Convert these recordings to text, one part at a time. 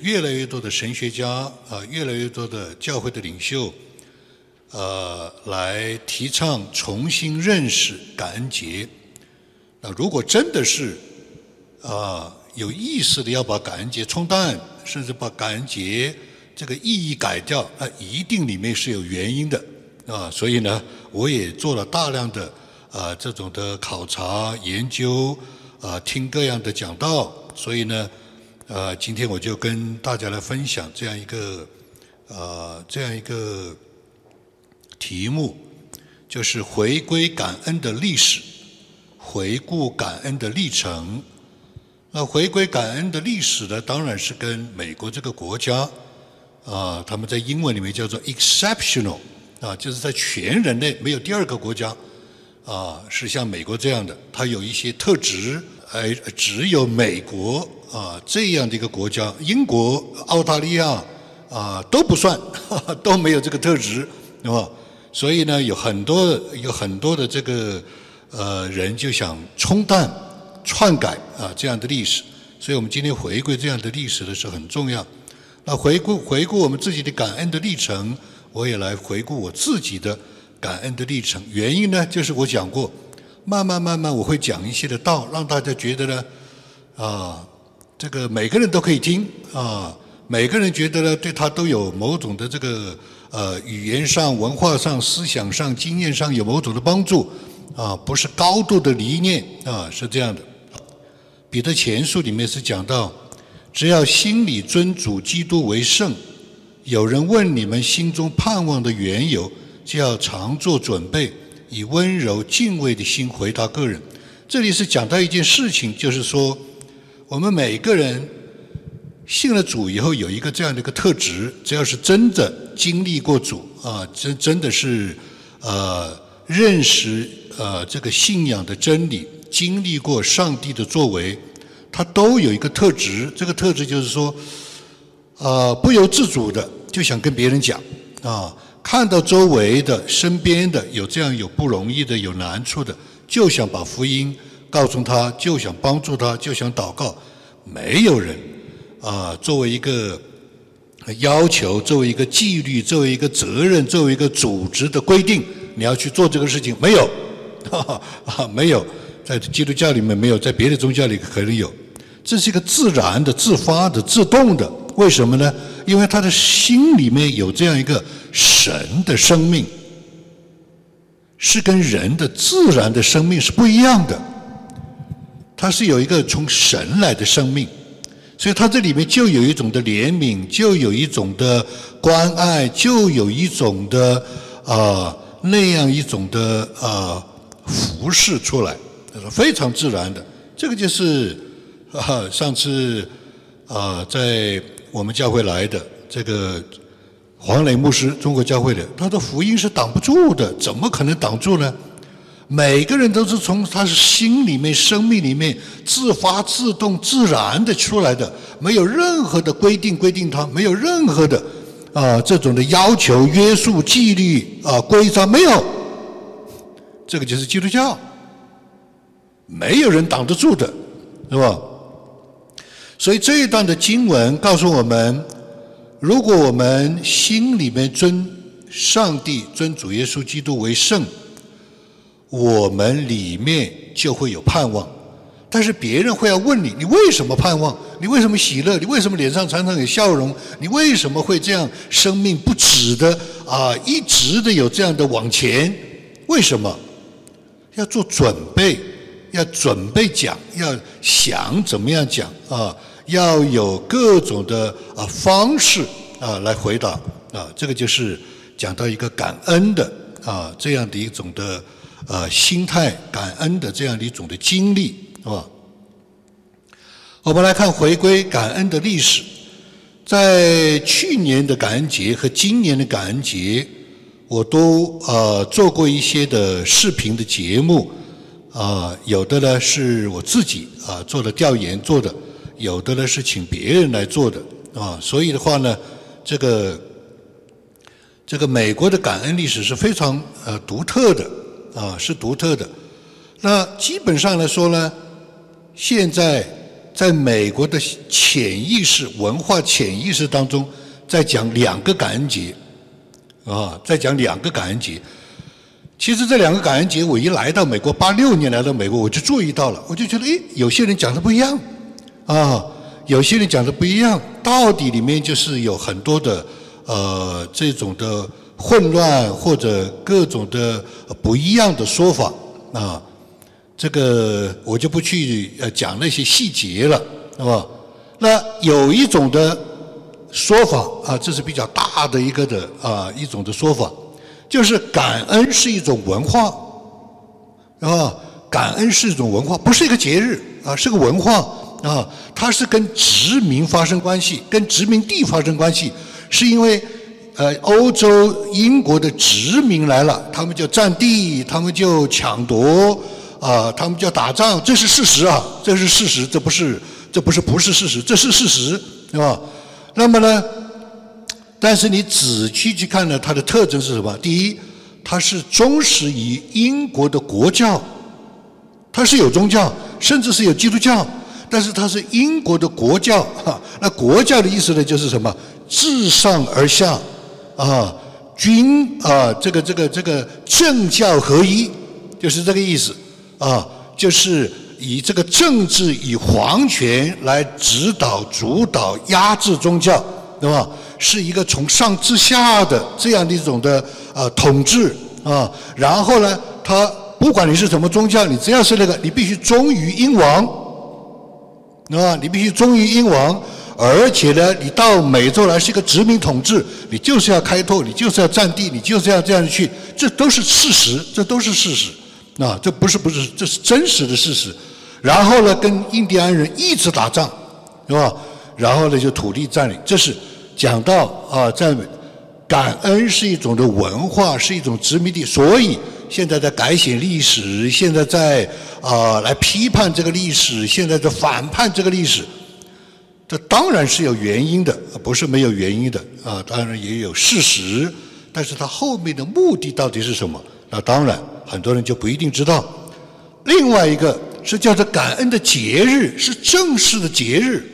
越来越多的神学家啊，越来越多的教会的领袖，呃，来提倡重新认识感恩节。那如果真的是啊有意识的要把感恩节冲淡，甚至把感恩节这个意义改掉，那一定里面是有原因的啊。所以呢，我也做了大量的啊这种的考察研究啊，听各样的讲道，所以呢。呃，今天我就跟大家来分享这样一个呃这样一个题目，就是回归感恩的历史，回顾感恩的历程。那回归感恩的历史呢，当然是跟美国这个国家啊，他们在英文里面叫做 exceptional 啊，就是在全人类没有第二个国家啊是像美国这样的，它有一些特质，哎只有美国。啊，这样的一个国家，英国、澳大利亚啊都不算，都没有这个特质，对吧？所以呢，有很多有很多的这个呃人就想冲淡、篡改啊这样的历史。所以我们今天回归这样的历史的时候很重要。那回顾回顾我们自己的感恩的历程，我也来回顾我自己的感恩的历程。原因呢，就是我讲过，慢慢慢慢我会讲一些的道，让大家觉得呢啊。这个每个人都可以听啊，每个人觉得呢，对他都有某种的这个呃语言上、文化上、思想上、经验上有某种的帮助啊，不是高度的理念啊，是这样的。彼得前书里面是讲到，只要心里尊主基督为圣，有人问你们心中盼望的缘由，就要常做准备，以温柔敬畏的心回答个人。这里是讲到一件事情，就是说。我们每个人信了主以后，有一个这样的一个特质：只要是真的经历过主啊，真真的是呃认识呃这个信仰的真理，经历过上帝的作为，他都有一个特质。这个特质就是说，呃不由自主的就想跟别人讲啊，看到周围的、身边的有这样有不容易的、有难处的，就想把福音。告诉他，就想帮助他，就想祷告。没有人啊，作为一个要求，作为一个纪律，作为一个责任，作为一个组织的规定，你要去做这个事情，没有，哈哈啊，没有，在基督教里面没有，在别的宗教里可能有。这是一个自然的、自发的、自动的。为什么呢？因为他的心里面有这样一个神的生命，是跟人的自然的生命是不一样的。他是有一个从神来的生命，所以他这里面就有一种的怜悯，就有一种的关爱，就有一种的啊那样一种的啊服饰出来，非常自然的。这个就是啊上次啊在我们教会来的这个黄磊牧师，中国教会的，他的福音是挡不住的，怎么可能挡住呢？每个人都是从他是心里面、生命里面自发、自动、自然的出来的，没有任何的规定规定他，没有任何的啊这种的要求、约束、纪律啊规章没有。这个就是基督教，没有人挡得住的，是吧？所以这一段的经文告诉我们：如果我们心里面尊上帝、尊主耶稣基督为圣。我们里面就会有盼望，但是别人会要问你：你为什么盼望？你为什么喜乐？你为什么脸上常常有笑容？你为什么会这样生命不止的啊，一直的有这样的往前？为什么？要做准备，要准备讲，要想怎么样讲啊？要有各种的啊方式啊来回答啊。这个就是讲到一个感恩的啊这样的一种的。呃，心态感恩的这样的一种的经历，是吧？我们来看回归感恩的历史，在去年的感恩节和今年的感恩节，我都呃做过一些的视频的节目，啊，有的呢是我自己啊做的调研做的，有的呢是请别人来做的，啊，所以的话呢，这个这个美国的感恩历史是非常呃独特的。啊，是独特的。那基本上来说呢，现在在美国的潜意识、文化潜意识当中，在讲两个感恩节，啊，在讲两个感恩节。其实这两个感恩节，我一来到美国，八六年来到美国，我就注意到了，我就觉得，诶，有些人讲的不一样，啊，有些人讲的不一样，到底里面就是有很多的，呃，这种的混乱或者各种的不一样的说法，啊。这个我就不去呃讲那些细节了，是吧？那有一种的说法啊，这是比较大的一个的啊一种的说法，就是感恩是一种文化，啊，感恩是一种文化，不是一个节日啊，是个文化啊，它是跟殖民发生关系，跟殖民地发生关系，是因为呃欧洲英国的殖民来了，他们就占地，他们就抢夺。啊，他们就打仗，这是事实啊，这是事实，这不是，这不是不是事实，这是事实，对吧？那么呢，但是你仔细去看呢，它的特征是什么？第一，它是忠实于英国的国教，它是有宗教，甚至是有基督教，但是它是英国的国教。哈，那国教的意思呢，就是什么？自上而下，啊，君啊，这个这个这个政教合一，就是这个意思。啊，就是以这个政治以皇权来指导、主导、压制宗教，对吧？是一个从上至下的这样的一种的呃统治啊。然后呢，他不管你是什么宗教，你只要是那个，你必须忠于英王，啊，你必须忠于英王。而且呢，你到美洲来是一个殖民统治，你就是要开拓，你就是要占地，你就是要这样去，这都是事实，这都是事实。啊，这不是不是，这是真实的事实。然后呢，跟印第安人一直打仗，是吧？然后呢，就土地占领。这是讲到啊，在感恩是一种的文化，是一种殖民地。所以现在在改写历史，现在在啊来批判这个历史，现在在反叛这个历史。这当然是有原因的，不是没有原因的啊。当然也有事实，但是它后面的目的到底是什么？那当然。很多人就不一定知道，另外一个是叫做感恩的节日，是正式的节日，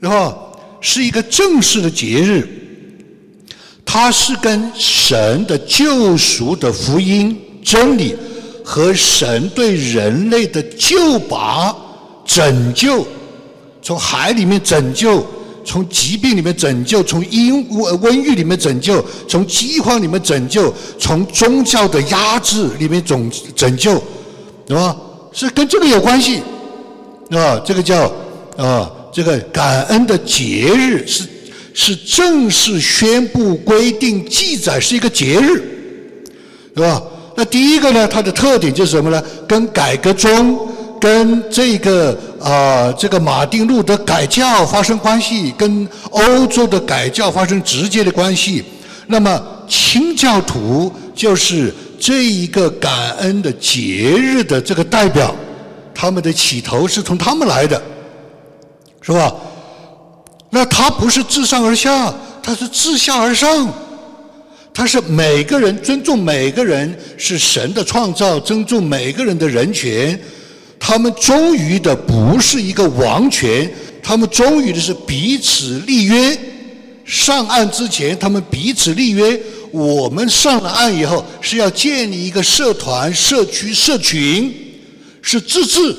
然后是一个正式的节日，它是跟神的救赎的福音真理和神对人类的救拔拯救，从海里面拯救。从疾病里面拯救，从阴瘟瘟疫里面拯救，从饥荒里面拯救，从宗教的压制里面拯拯救，对吧？是跟这个有关系，啊，这个叫啊，这个感恩的节日是是正式宣布规定记载是一个节日，对吧？那第一个呢，它的特点就是什么呢？跟改革中。跟这个啊，这个马丁路德改教发生关系，跟欧洲的改教发生直接的关系。那么清教徒就是这一个感恩的节日的这个代表，他们的起头是从他们来的，是吧？那他不是自上而下，他是自下而上，他是每个人尊重每个人是神的创造，尊重每个人的人权。他们忠于的不是一个王权，他们忠于的是彼此立约。上岸之前，他们彼此立约。我们上了岸以后，是要建立一个社团、社区、社群，是自治，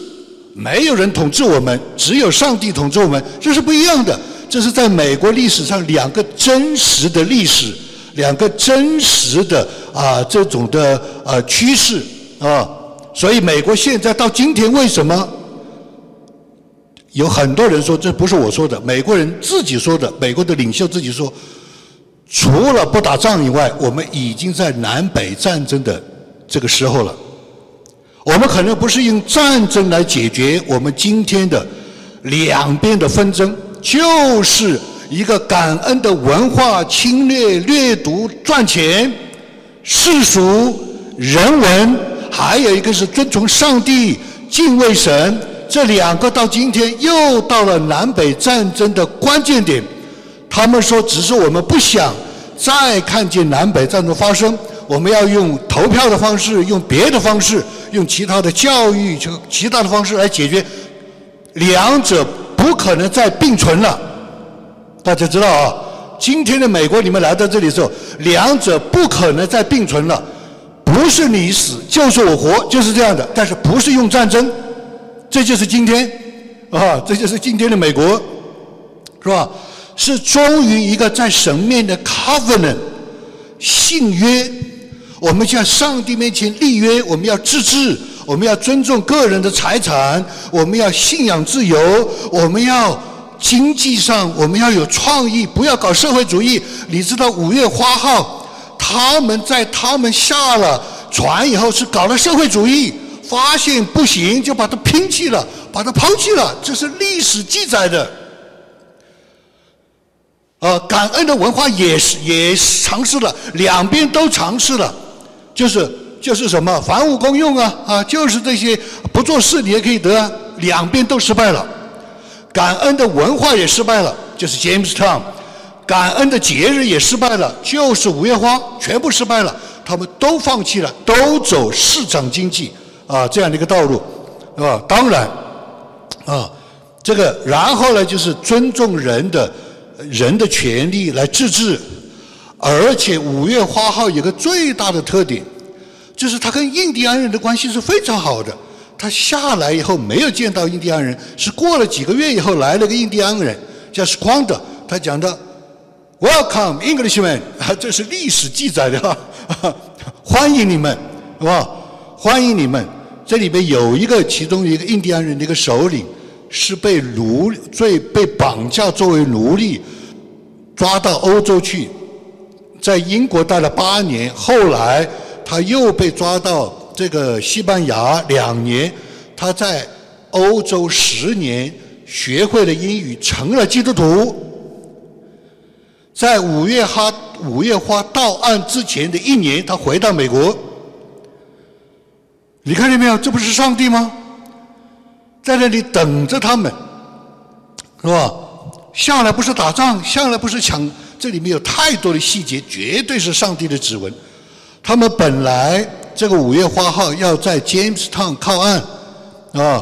没有人统治我们，只有上帝统治我们，这是不一样的。这是在美国历史上两个真实的历史，两个真实的啊这种的啊趋势啊。所以，美国现在到今天，为什么有很多人说这不是我说的？美国人自己说的，美国的领袖自己说，除了不打仗以外，我们已经在南北战争的这个时候了。我们可能不是用战争来解决我们今天的两边的纷争，就是一个感恩的文化侵略、掠夺、赚钱、世俗、人文。还有一个是遵从上帝、敬畏神，这两个到今天又到了南北战争的关键点。他们说，只是我们不想再看见南北战争发生，我们要用投票的方式，用别的方式，用其他的教育、就其他的方式来解决两者不可能再并存了。大家知道啊，今天的美国，你们来到这里的时候，两者不可能再并存了，不是你死就是我活，就是这样的。但是不是用战争，这就是今天啊，这就是今天的美国，是吧？是忠于一个在神面的 covenant 信约，我们向上帝面前立约，我们要自治，我们要尊重个人的财产，我们要信仰自由，我们要经济上我们要有创意，不要搞社会主义。你知道五月花号，他们在他们下了船以后是搞了社会主义，发现不行就把它摒弃了，把它抛弃了，这是历史记载的。呃，感恩的文化也是也尝试了，两边都尝试了，就是就是什么房屋公用啊啊，就是这些不做事你也可以得，两边都失败了。感恩的文化也失败了，就是 James Town，感恩的节日也失败了，就是五月花，全部失败了，他们都放弃了，都走市场经济啊这样的一个道路，是吧？当然，啊，这个然后呢，就是尊重人的。人的权利来自治，而且五月花号有个最大的特点，就是他跟印第安人的关系是非常好的。他下来以后没有见到印第安人，是过了几个月以后来了个印第安人叫 Squander，他讲的 Welcome Englishmen，啊，这是历史记载的哈，欢迎你们，是吧？欢迎你们。这里边有一个其中一个印第安人的一个首领。是被奴最被绑架作为奴隶，抓到欧洲去，在英国待了八年，后来他又被抓到这个西班牙两年，他在欧洲十年学会了英语，成了基督徒。在五月花五月花到案之前的一年，他回到美国。你看见没有？这不是上帝吗？在那里等着他们，是吧？下来不是打仗，下来不是抢，这里面有太多的细节，绝对是上帝的指纹。他们本来这个五月花号要在 Jamestown 靠岸，啊，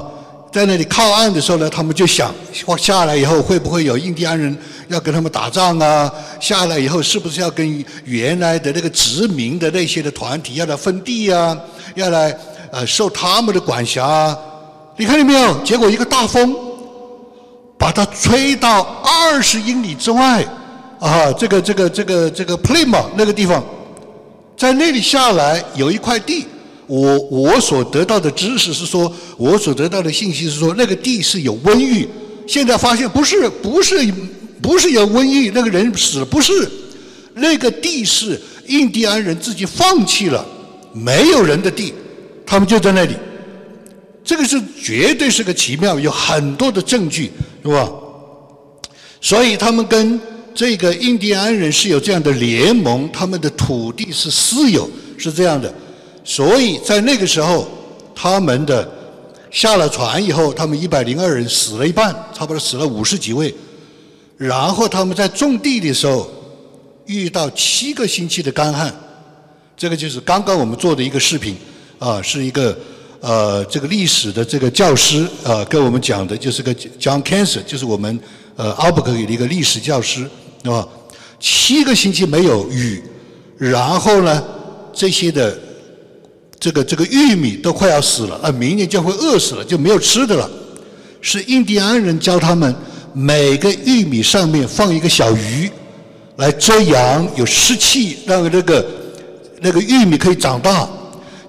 在那里靠岸的时候呢，他们就想，下来以后会不会有印第安人要跟他们打仗啊？下来以后是不是要跟原来的那个殖民的那些的团体要来分地啊？要来呃受他们的管辖？你看见没有？结果一个大风，把它吹到二十英里之外，啊，这个这个这个这个 Plymouth 那个地方，在那里下来有一块地，我我所得到的知识是说，我所得到的信息是说，那个地是有瘟疫。现在发现不是不是不是有瘟疫，那个人死了不是，那个地是印第安人自己放弃了，没有人的地，他们就在那里。这个是绝对是个奇妙，有很多的证据，是吧？所以他们跟这个印第安人是有这样的联盟，他们的土地是私有，是这样的。所以在那个时候，他们的下了船以后，他们一百零二人死了一半，差不多死了五十几位。然后他们在种地的时候遇到七个星期的干旱，这个就是刚刚我们做的一个视频啊，是一个。呃，这个历史的这个教师啊，跟我们讲的就是个 John Cancer，就是我们呃 Albuquerque 的一个历史教师，是吧？七个星期没有雨，然后呢，这些的这个这个玉米都快要死了，啊，明年就会饿死了，就没有吃的了。是印第安人教他们，每个玉米上面放一个小鱼，来遮阳，有湿气，让这个那个玉米可以长大。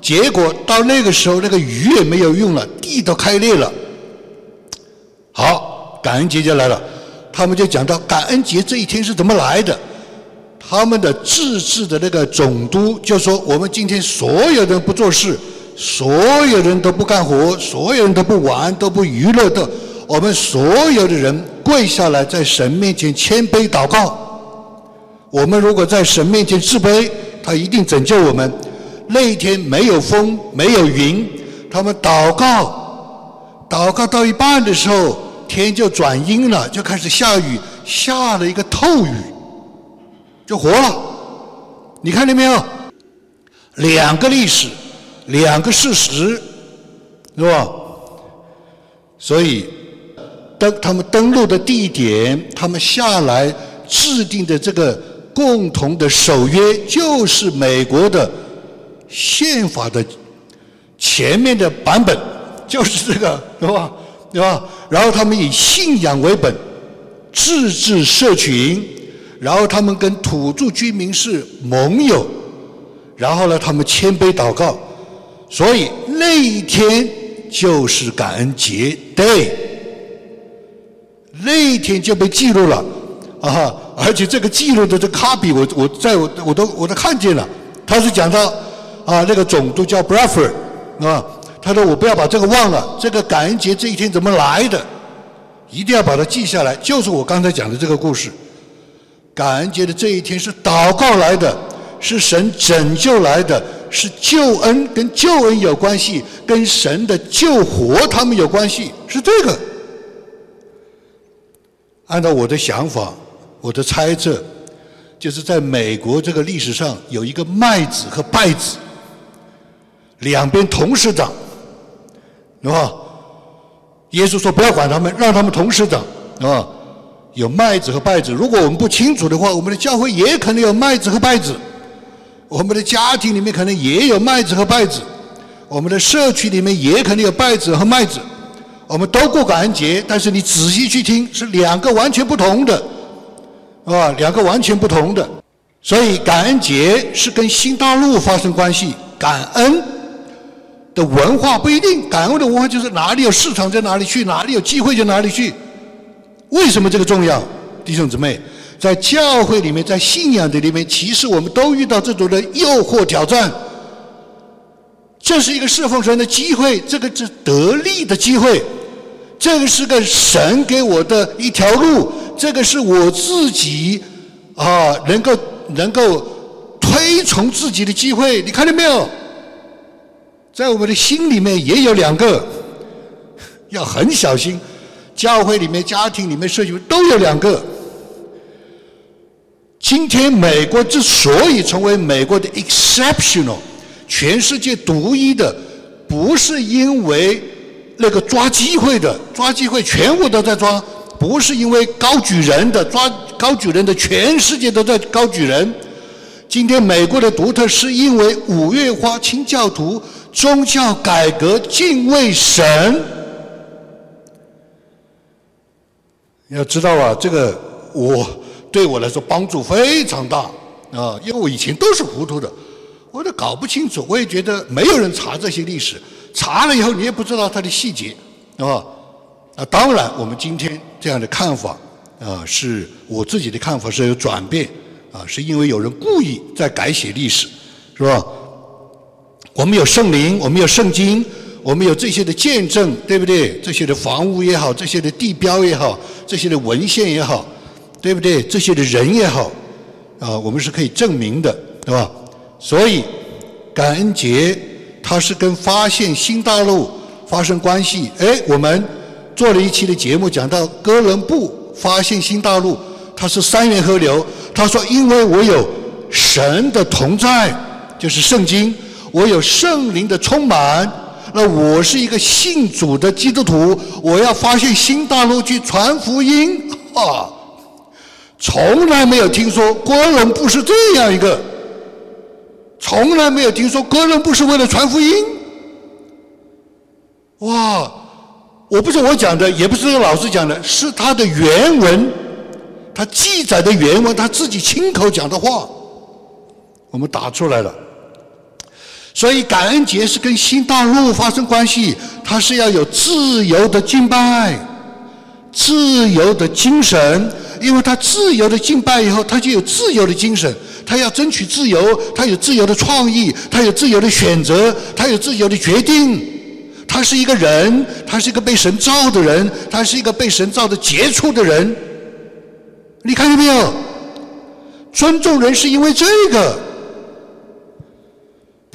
结果到那个时候，那个鱼也没有用了，地都开裂了。好，感恩节就来了，他们就讲到感恩节这一天是怎么来的。他们的自治的那个总督就说：“我们今天所有人不做事，所有人都不干活，所有人都不玩，都不娱乐的，我们所有的人跪下来，在神面前谦卑祷告。我们如果在神面前自卑，他一定拯救我们。”那一天没有风，没有云，他们祷告，祷告到一半的时候，天就转阴了，就开始下雨，下了一个透雨，就活了。你看见没有？两个历史，两个事实，是吧？所以登他们登陆的地点，他们下来制定的这个共同的守约，就是美国的宪法的前面的版本，就是这个，是吧？对吧？然后他们以信仰为本，自治社群，然后他们跟土著居民是盟友，然后呢，他们谦卑祷告，所以那一天就是感恩节 day，那一天就被记录了啊！而且这个记录的这卡比，我我在我我都我都看见了，他是讲到啊，那个总督叫 Bradford 啊。他说：“我不要把这个忘了，这个感恩节这一天怎么来的？一定要把它记下来。就是我刚才讲的这个故事。感恩节的这一天是祷告来的，是神拯救来的，是救恩跟救恩有关系，跟神的救活他们有关系，是这个。按照我的想法，我的猜测，就是在美国这个历史上有一个麦子和稗子，两边同时长。”是吧？耶稣说：“不要管他们，让他们同时长，啊，有麦子和稗子。如果我们不清楚的话，我们的教会也可能有麦子和稗子；我们的家庭里面可能也有麦子和稗子；我们的社区里面也可能有稗子和麦子。我们都过感恩节，但是你仔细去听，是两个完全不同的，啊，两个完全不同的。所以感恩节是跟新大陆发生关系，感恩。”的文化不一定，感恩的文化就是哪里有市场在哪里去，哪里有机会就哪里去。为什么这个重要，弟兄姊妹？在教会里面，在信仰的里面，其实我们都遇到这种的诱惑挑战。这是一个侍奉神的机会，这个是得力的机会，这个是个神给我的一条路，这个是我自己啊能够能够推崇自己的机会。你看见没有？在我们的心里面也有两个，要很小心。教会里面、家庭里面、社区都有两个。今天美国之所以成为美国的 exceptional，全世界独一的，不是因为那个抓机会的，抓机会全部都在抓；不是因为高举人的，抓高举人的全世界都在高举人。今天美国的独特是因为五月花清教徒。宗教改革，敬畏神。要知道啊，这个我对我来说帮助非常大。啊，因为我以前都是糊涂的，我都搞不清楚，我也觉得没有人查这些历史，查了以后你也不知道它的细节，啊，当然，我们今天这样的看法啊，是我自己的看法是有转变。啊，是因为有人故意在改写历史，是吧？我们有圣灵，我们有圣经，我们有这些的见证，对不对？这些的房屋也好，这些的地标也好，这些的文献也好，对不对？这些的人也好，啊，我们是可以证明的，对吧？所以感恩节它是跟发现新大陆发生关系。哎，我们做了一期的节目，讲到哥伦布发现新大陆，它是三源河流。他说：“因为我有神的同在，就是圣经。”我有圣灵的充满，那我是一个信主的基督徒，我要发现新大陆去传福音啊！从来没有听说哥伦布是这样一个，从来没有听说哥伦布是为了传福音。哇！我不是我讲的，也不是这个老师讲的，是他的原文，他记载的原文，他自己亲口讲的话，我们打出来了。所以感恩节是跟新大陆发生关系，它是要有自由的敬拜，自由的精神，因为他自由的敬拜以后，他就有自由的精神，他要争取自由，他有自由的创意，他有自由的选择，他有自由的决定，他是一个人，他是一个被神造的人，他是一个被神造的杰出的人，你看见没有？尊重人是因为这个。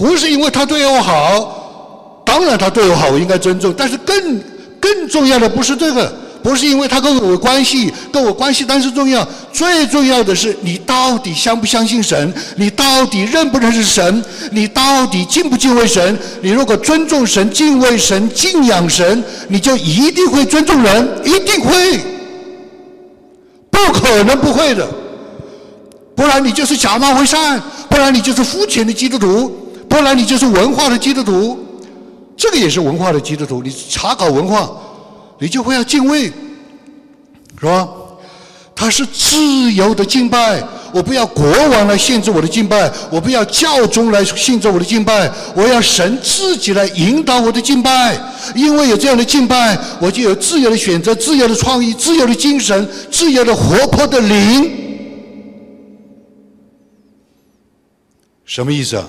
不是因为他对我好，当然他对我好，我应该尊重。但是更更重要的不是这个，不是因为他跟我有关系，跟我关系当然是重要。最重要的是，你到底相不相信神？你到底认不认识神？你到底敬不敬畏神？你如果尊重神、敬畏神、敬仰神，你就一定会尊重人，一定会，不可能不会的。不然你就是假冒为善，不然你就是肤浅的基督徒，不然你就是文化的基督徒。这个也是文化的基督徒，你查考文化，你就会要敬畏，是吧？他是自由的敬拜，我不要国王来限制我的敬拜，我不要教宗来限制我的敬拜，我要神自己来引导我的敬拜。因为有这样的敬拜，我就有自由的选择、自由的创意、自由的精神、自由的活泼的灵。什么意思啊？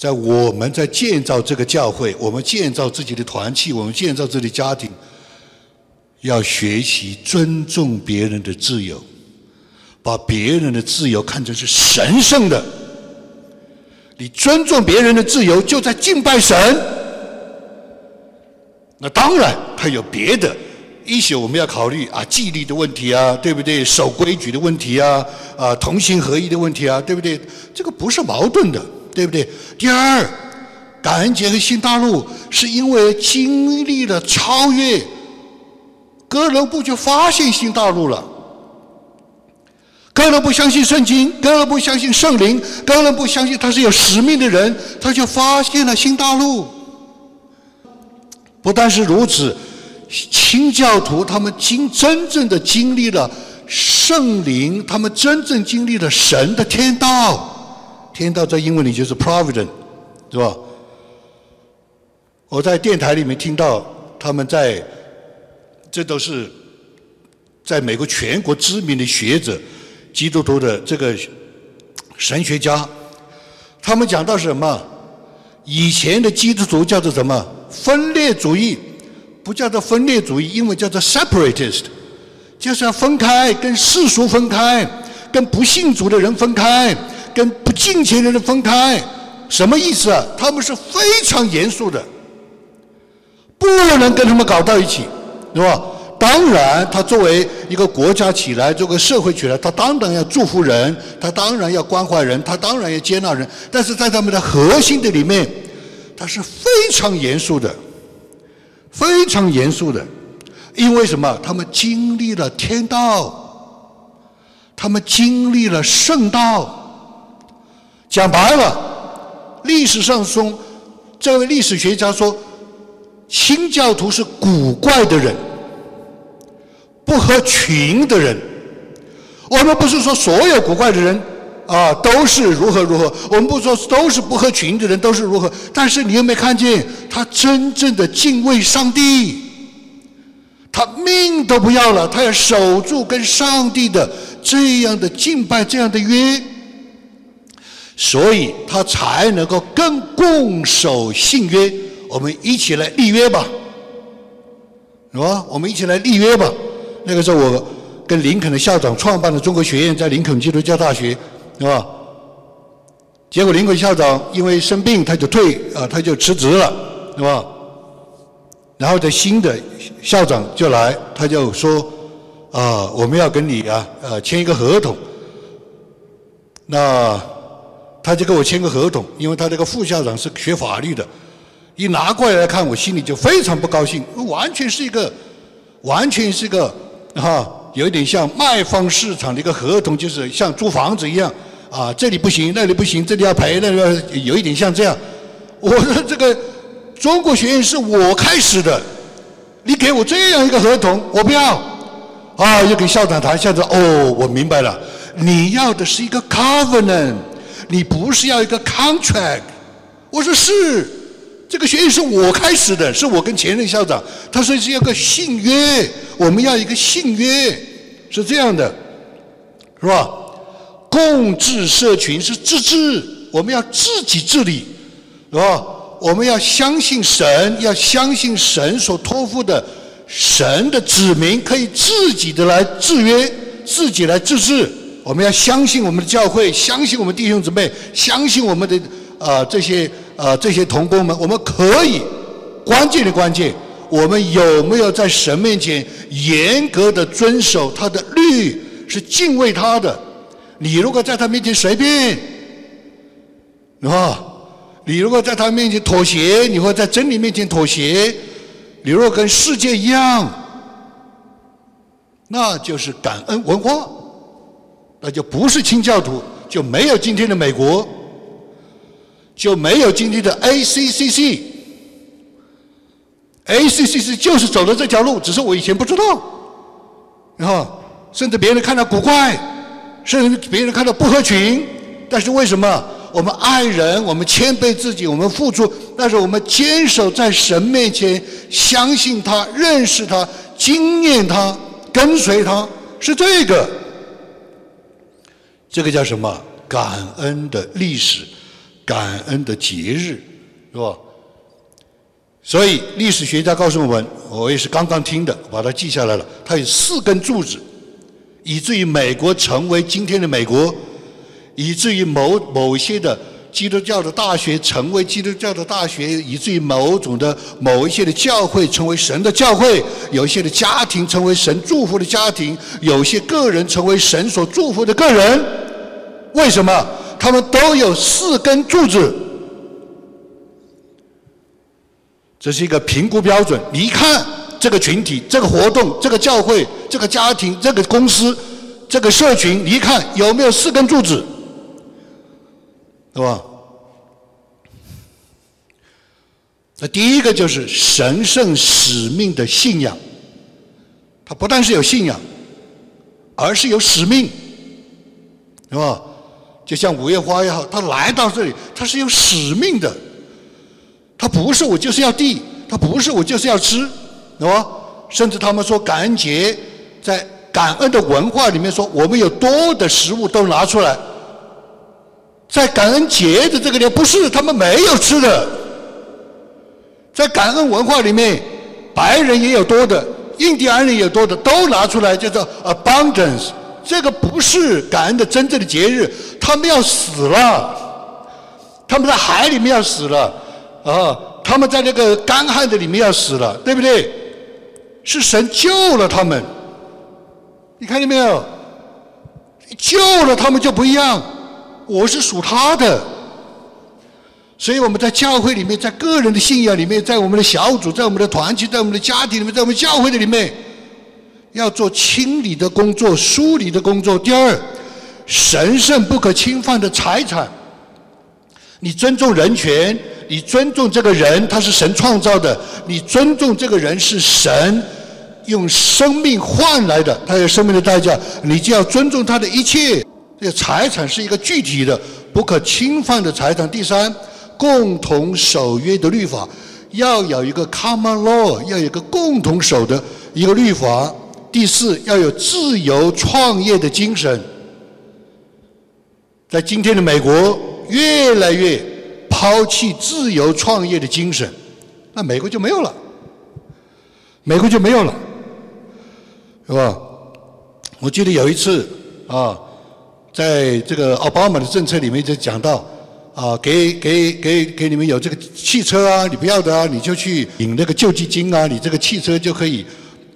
在我们在建造这个教会，我们建造自己的团契，我们建造自己的家庭，要学习尊重别人的自由，把别人的自由看成是神圣的。你尊重别人的自由，就在敬拜神。那当然，还有别的，一些我们要考虑啊，纪律的问题啊，对不对？守规矩的问题啊，啊，同心合一的问题啊，对不对？这个不是矛盾的。对不对？第二，感恩节和新大陆是因为经历了超越，哥伦布就发现新大陆了。哥伦布相信圣经，哥伦布相信圣灵，哥伦布相信他是有使命的人，他就发现了新大陆。不但是如此，清教徒他们经真正的经历了圣灵，他们真正经历了神的天道。天道在英文里就是 providence，是吧？我在电台里面听到他们在，这都是在美国全国知名的学者、基督徒的这个神学家，他们讲到什么？以前的基督徒叫做什么？分裂主义，不叫做分裂主义，英文叫做 separatist，就是要分开，跟世俗分开，跟不信主的人分开。跟不敬虔的分开，什么意思啊？他们是非常严肃的，不能跟他们搞到一起，是吧？当然，他作为一个国家起来，这个社会起来，他当然要祝福人，他当然要关怀人，他当然要接纳人。但是在他们的核心的里面，他是非常严肃的，非常严肃的，因为什么？他们经历了天道，他们经历了圣道。讲白了，历史上说，这位历史学家说，新教徒是古怪的人，不合群的人。我们不是说所有古怪的人啊都是如何如何，我们不说都是不合群的人都是如何。但是你有没有看见他真正的敬畏上帝？他命都不要了，他要守住跟上帝的这样的敬拜，这样的约。所以他才能够更共守信约。我们一起来立约吧，是吧？我们一起来立约吧。那个时候，我跟林肯的校长创办了中国学院，在林肯基督教大学，是吧？结果林肯校长因为生病，他就退啊，他就辞职了，是吧？然后这新的校长就来，他就说啊，我们要跟你啊，呃，签一个合同。那他就给我签个合同，因为他这个副校长是学法律的，一拿过来看，我心里就非常不高兴，完全是一个，完全是一个，哈，有一点像卖方市场的一个合同，就是像租房子一样，啊，这里不行，那里不行，这里要赔，那里要，有一点像这样。我说这个中国学院是我开始的，你给我这样一个合同，我不要，啊，又跟校长谈，校长哦，我明白了，你要的是一个 covenant。你不是要一个 contract？我说是，这个学院是我开始的，是我跟前任校长，他说是要个信约，我们要一个信约，是这样的，是吧？共治社群是自治，我们要自己治理，是吧？我们要相信神，要相信神所托付的神的子民可以自己的来制约，自己来自治。我们要相信我们的教会，相信我们弟兄姊妹，相信我们的呃这些呃这些同工们，我们可以关键的关键，我们有没有在神面前严格的遵守他的律，是敬畏他的。你如果在他面前随便，啊，你如果在他面前妥协，你会在真理面前妥协，你若跟世界一样，那就是感恩文化，那就不是清教徒，就没有今天的美国，就没有今天的 ACCC。ACCC 就是走的这条路，只是我以前不知道，然后甚至别人看到古怪，甚至别人看到不合群，但是为什么我们爱人，我们谦卑自己，我们付出，但是我们坚守在神面前，相信他，认识他，经验他，跟随他，是这个，这个叫什么？感恩的历史，感恩的节日，是吧？所以历史学家告诉我们，我也是刚刚听的，把它记下来了。它有四根柱子，以至于美国成为今天的美国，以至于某某些的基督教的大学成为基督教的大学，以至于某种的某一些的教会成为神的教会，有一些的家庭成为神祝福的家庭，有些个人成为神所祝福的个人。为什么？他们都有四根柱子。这是一个评估标准。你看这个群体、这个活动、这个教会、这个家庭、这个公司、这个社群，你看有没有四根柱子，对吧？那第一个就是神圣使命的信仰，它不但是有信仰，而是有使命，对吧？就像五月花也好，他来到这里，他是有使命的。他不是我就是要地，他不是我就是要吃，懂吗？甚至他们说感恩节，在感恩的文化里面说，我们有多的食物都拿出来，在感恩节的这个点不是他们没有吃的，在感恩文化里面，白人也有多的，印第安人也有多的，都拿出来叫做 abundance，这个不是感恩的真正的节日，他们要死了，他们在海里面要死了。啊，他们在那个干旱的里面要死了，对不对？是神救了他们，你看见没有？救了他们就不一样，我是属他的。所以我们在教会里面，在个人的信仰里面，在我们的小组，在我们的团体，在我们的家庭里面，在我们教会的里面，要做清理的工作、梳理的工作。第二，神圣不可侵犯的财产，你尊重人权。你尊重这个人，他是神创造的。你尊重这个人是神用生命换来的，他有生命的代价，你就要尊重他的一切。这个财产是一个具体的、不可侵犯的财产。第三，共同守约的律法要有一个 common law，要有一个共同守的一个律法。第四，要有自由创业的精神。在今天的美国，越来越。抛弃自由创业的精神，那美国就没有了，美国就没有了，是吧？我记得有一次啊，在这个奥巴马的政策里面就讲到啊，给给给给你们有这个汽车啊，你不要的啊，你就去领那个救济金啊，你这个汽车就可以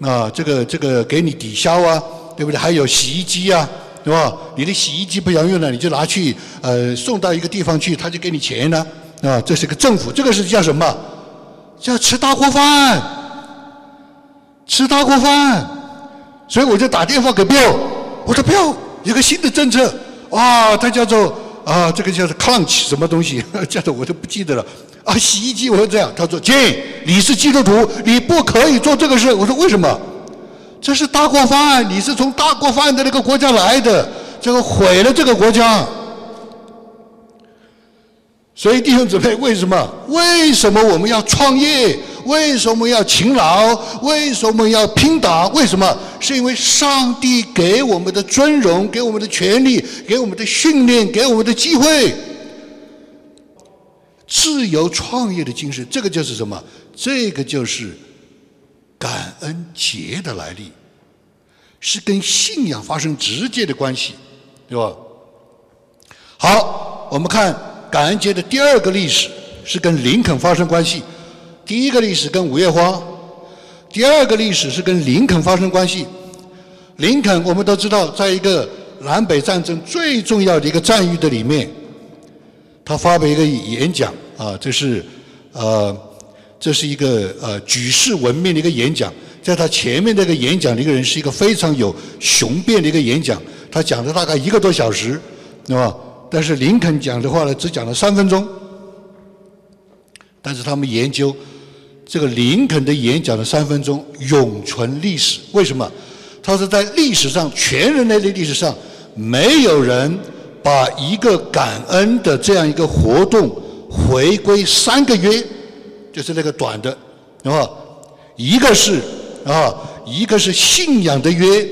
啊，这个这个给你抵消啊，对不对？还有洗衣机啊。对吧？你的洗衣机不要用了，你就拿去呃送到一个地方去，他就给你钱呢，啊，这是个政府，这个是叫什么？叫吃大锅饭，吃大锅饭。所以我就打电话给 Bill，我说 Bill 有个新的政策，啊，它叫做啊这个叫做 Crunch 什么东西，叫做我都不记得了。啊，洗衣机我说这样，他说金你是基督徒，你不可以做这个事。我说为什么？这是大锅饭，你是从大锅饭的那个国家来的，这个毁了这个国家。所以弟兄姊妹，为什么？为什么我们要创业？为什么要勤劳？为什么要拼打？为什么？是因为上帝给我们的尊荣，给我们的权利，给我们的训练，给我们的机会，自由创业的精神，这个就是什么？这个就是。感恩节的来历，是跟信仰发生直接的关系，对吧？好，我们看感恩节的第二个历史是跟林肯发生关系。第一个历史跟五月花，第二个历史是跟林肯发生关系。林肯我们都知道，在一个南北战争最重要的一个战役的里面，他发表一个演讲啊，这是呃，这是一个呃举世闻名的一个演讲。在他前面这个演讲的一个人是一个非常有雄辩的一个演讲，他讲了大概一个多小时，对吧？但是林肯讲的话呢，只讲了三分钟。但是他们研究这个林肯的演讲的三分钟永存历史，为什么？他是在历史上全人类的历史上，没有人把一个感恩的这样一个活动回归三个月，就是那个短的，啊？一个是。啊，一个是信仰的约，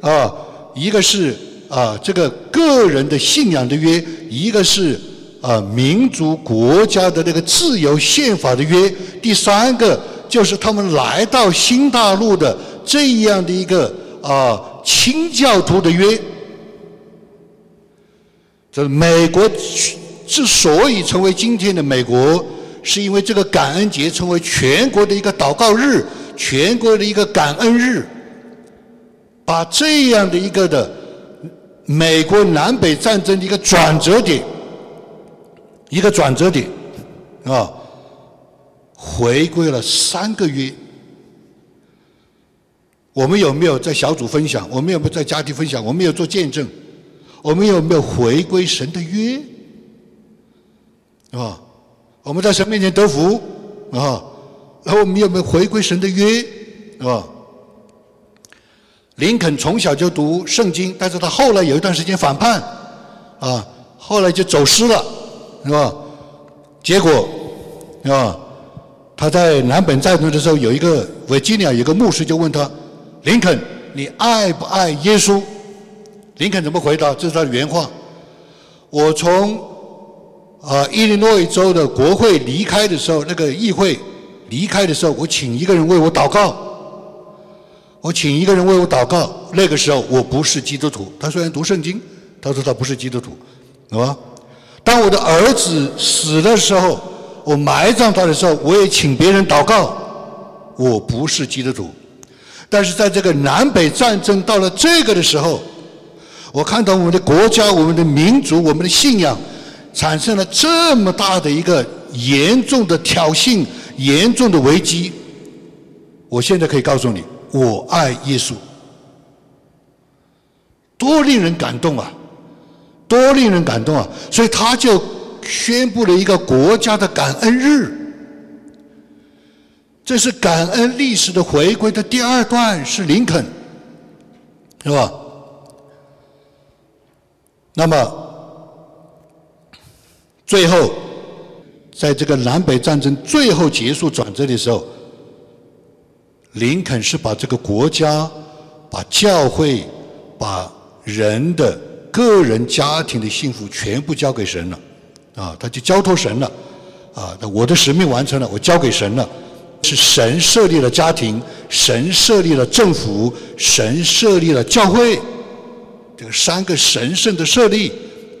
啊，一个是啊这个个人的信仰的约，一个是啊民族国家的那个自由宪法的约，第三个就是他们来到新大陆的这样的一个啊清教徒的约。这美国之所以成为今天的美国，是因为这个感恩节成为全国的一个祷告日。全国的一个感恩日，把这样的一个的美国南北战争的一个转折点，一个转折点，啊，回归了三个月。我们有没有在小组分享？我们有没有在家庭分享？我们有做见证？我们有没有回归神的约？啊，我们在神面前得福啊。然后我们有没有回归神的约，啊？林肯从小就读圣经，但是他后来有一段时间反叛，啊，后来就走失了，是吧？结果，是吧？他在南北战争的时候，有一个维吉尼亚有个牧师就问他：“林肯，你爱不爱耶稣？”林肯怎么回答？这是他的原话：“我从啊伊利诺伊州的国会离开的时候，那个议会。”离开的时候，我请一个人为我祷告。我请一个人为我祷告。那个时候我不是基督徒。他虽然读圣经，他说他不是基督徒，是吧？当我的儿子死的时候，我埋葬他的时候，我也请别人祷告。我不是基督徒。但是在这个南北战争到了这个的时候，我看到我们的国家、我们的民族、我们的信仰产生了这么大的一个严重的挑衅。严重的危机，我现在可以告诉你，我爱耶稣，多令人感动啊，多令人感动啊！所以他就宣布了一个国家的感恩日，这是感恩历史的回归的第二段，是林肯，是吧？那么最后。在这个南北战争最后结束转折的时候，林肯是把这个国家、把教会、把人的个人家庭的幸福全部交给神了，啊，他就交托神了，啊，那我的使命完成了，我交给神了，是神设立了家庭，神设立了政府，神设立了教会，这个三个神圣的设立，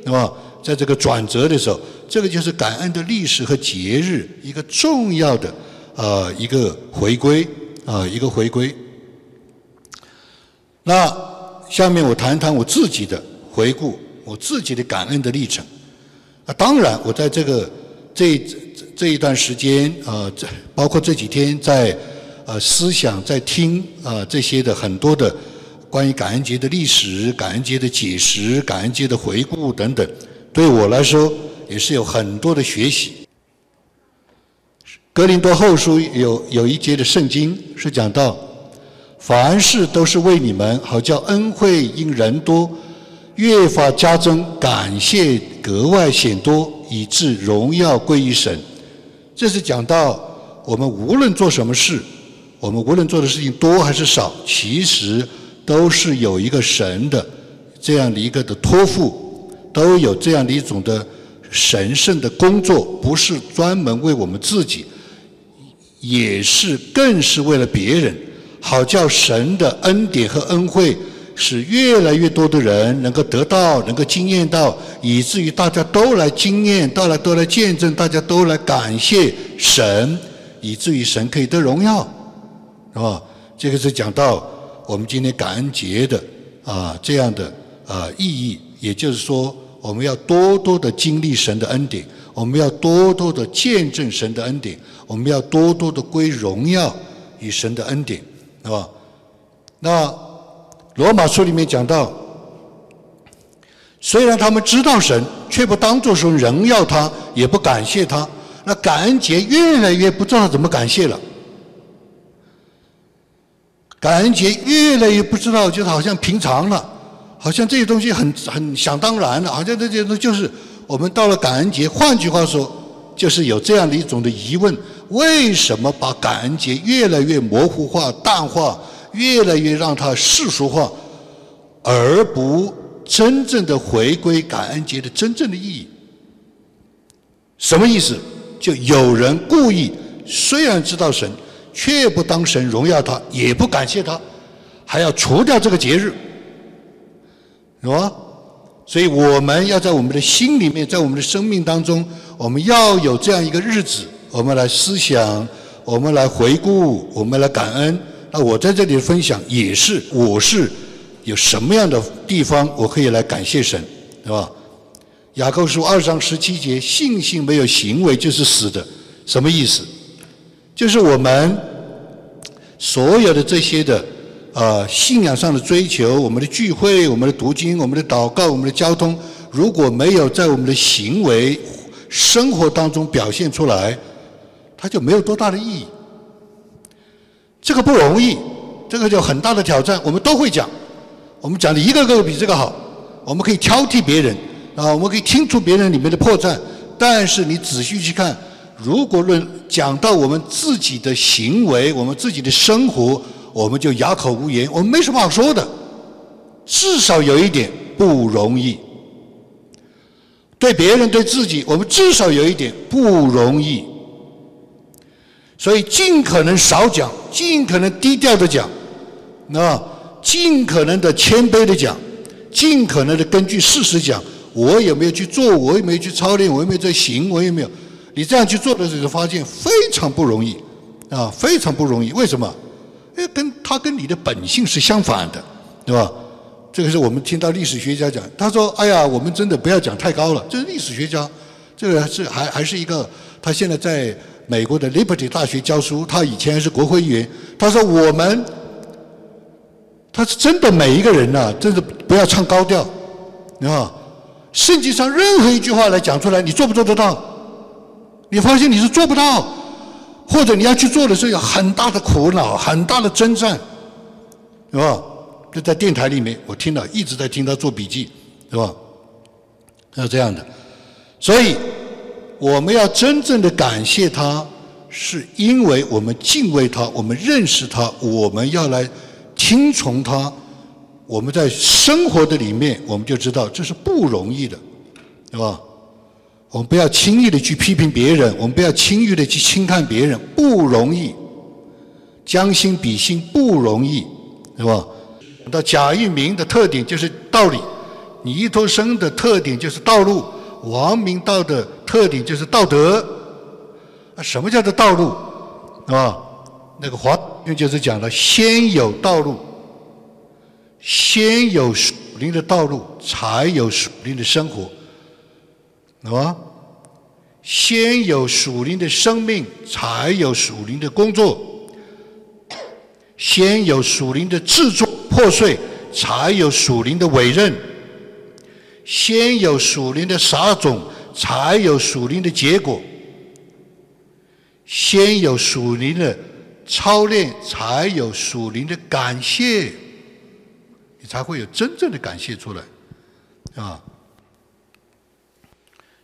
那么在这个转折的时候。这个就是感恩的历史和节日一个重要的呃一个回归。啊一个回归。那下面我谈一谈我自己的回顾，我自己的感恩的历程。啊，当然我在这个这这一段时间啊，这包括这几天在呃思想在听啊这些的很多的关于感恩节的历史、感恩节的解释、感恩节的回顾等等，对我来说。也是有很多的学习。格林多后书有有一节的圣经是讲到，凡事都是为你们，好叫恩惠因人多，越发加增，感谢格外显多，以致荣耀归于神。这是讲到我们无论做什么事，我们无论做的事情多还是少，其实都是有一个神的这样的一个的托付，都有这样的一种的。神圣的工作不是专门为我们自己，也是更是为了别人，好叫神的恩典和恩惠使越来越多的人能够得到，能够经验到，以至于大家都来经验，到了都来见证，大家都来感谢神，以至于神可以得荣耀。是吧？这个是讲到我们今天感恩节的啊这样的啊意义，也就是说，我们要多多的经历神的恩典，我们要多多的见证神的恩典，我们要多多的归荣耀与神的恩典，是吧？那罗马书里面讲到，虽然他们知道神，却不当作是荣耀他，也不感谢他，那感恩节越来越不知道怎么感谢了。感恩节越来越不知道，就好像平常了，好像这些东西很很想当然了，好像这些东西就是我们到了感恩节。换句话说，就是有这样的一种的疑问：为什么把感恩节越来越模糊化、淡化，越来越让它世俗化，而不真正的回归感恩节的真正的意义？什么意思？就有人故意，虽然知道神。却不当神荣耀他，也不感谢他，还要除掉这个节日，是吧？所以我们要在我们的心里面，在我们的生命当中，我们要有这样一个日子，我们来思想，我们来回顾，我们来感恩。那我在这里分享也是，我是有什么样的地方我可以来感谢神，对吧？雅各书二章十七节，信心没有行为就是死的，什么意思？就是我们所有的这些的呃信仰上的追求，我们的聚会、我们的读经、我们的祷告、我们的交通，如果没有在我们的行为生活当中表现出来，它就没有多大的意义。这个不容易，这个就很大的挑战。我们都会讲，我们讲的一个个比这个好，我们可以挑剔别人啊，我们可以听出别人里面的破绽，但是你仔细去看。如果论讲到我们自己的行为，我们自己的生活，我们就哑口无言，我们没什么好说的。至少有一点不容易，对别人对自己，我们至少有一点不容易。所以尽可能少讲，尽可能低调的讲，那尽可能的谦卑的讲，尽可能的根据事实讲。我有没有去做？我有没有去操练？我有没有在行？我有没有？你这样去做的时候，发现非常不容易，啊，非常不容易。为什么？哎，跟他跟你的本性是相反的，对吧？这个是我们听到历史学家讲，他说：“哎呀，我们真的不要讲太高了。”这是历史学家，这个是还还是一个，他现在在美国的 Liberty 大学教书，他以前是国会议员。他说：“我们，他是真的每一个人呐，真的不要唱高调，啊，圣经上任何一句话来讲出来，你做不做得到？”你发现你是做不到，或者你要去做的时候有很大的苦恼、很大的征战，是吧？就在电台里面，我听了一直在听他做笔记，是吧？是这样的，所以我们要真正的感谢他，是因为我们敬畏他，我们认识他，我们要来听从他。我们在生活的里面，我们就知道这是不容易的，对吧？我们不要轻易的去批评别人，我们不要轻易的去轻看别人，不容易。将心比心不容易，是吧？到贾玉明的特点就是道理，倪托生的特点就是道路，王明道的特点就是道德。啊，什么叫做道路？啊，那个华就是讲了，先有道路，先有属灵的道路，才有属灵的生活。那么？先有属灵的生命，才有属灵的工作；先有属灵的制作破碎，才有属灵的委任；先有属灵的撒种，才有属灵的结果；先有属灵的操练，才有属灵的感谢，你才会有真正的感谢出来，啊。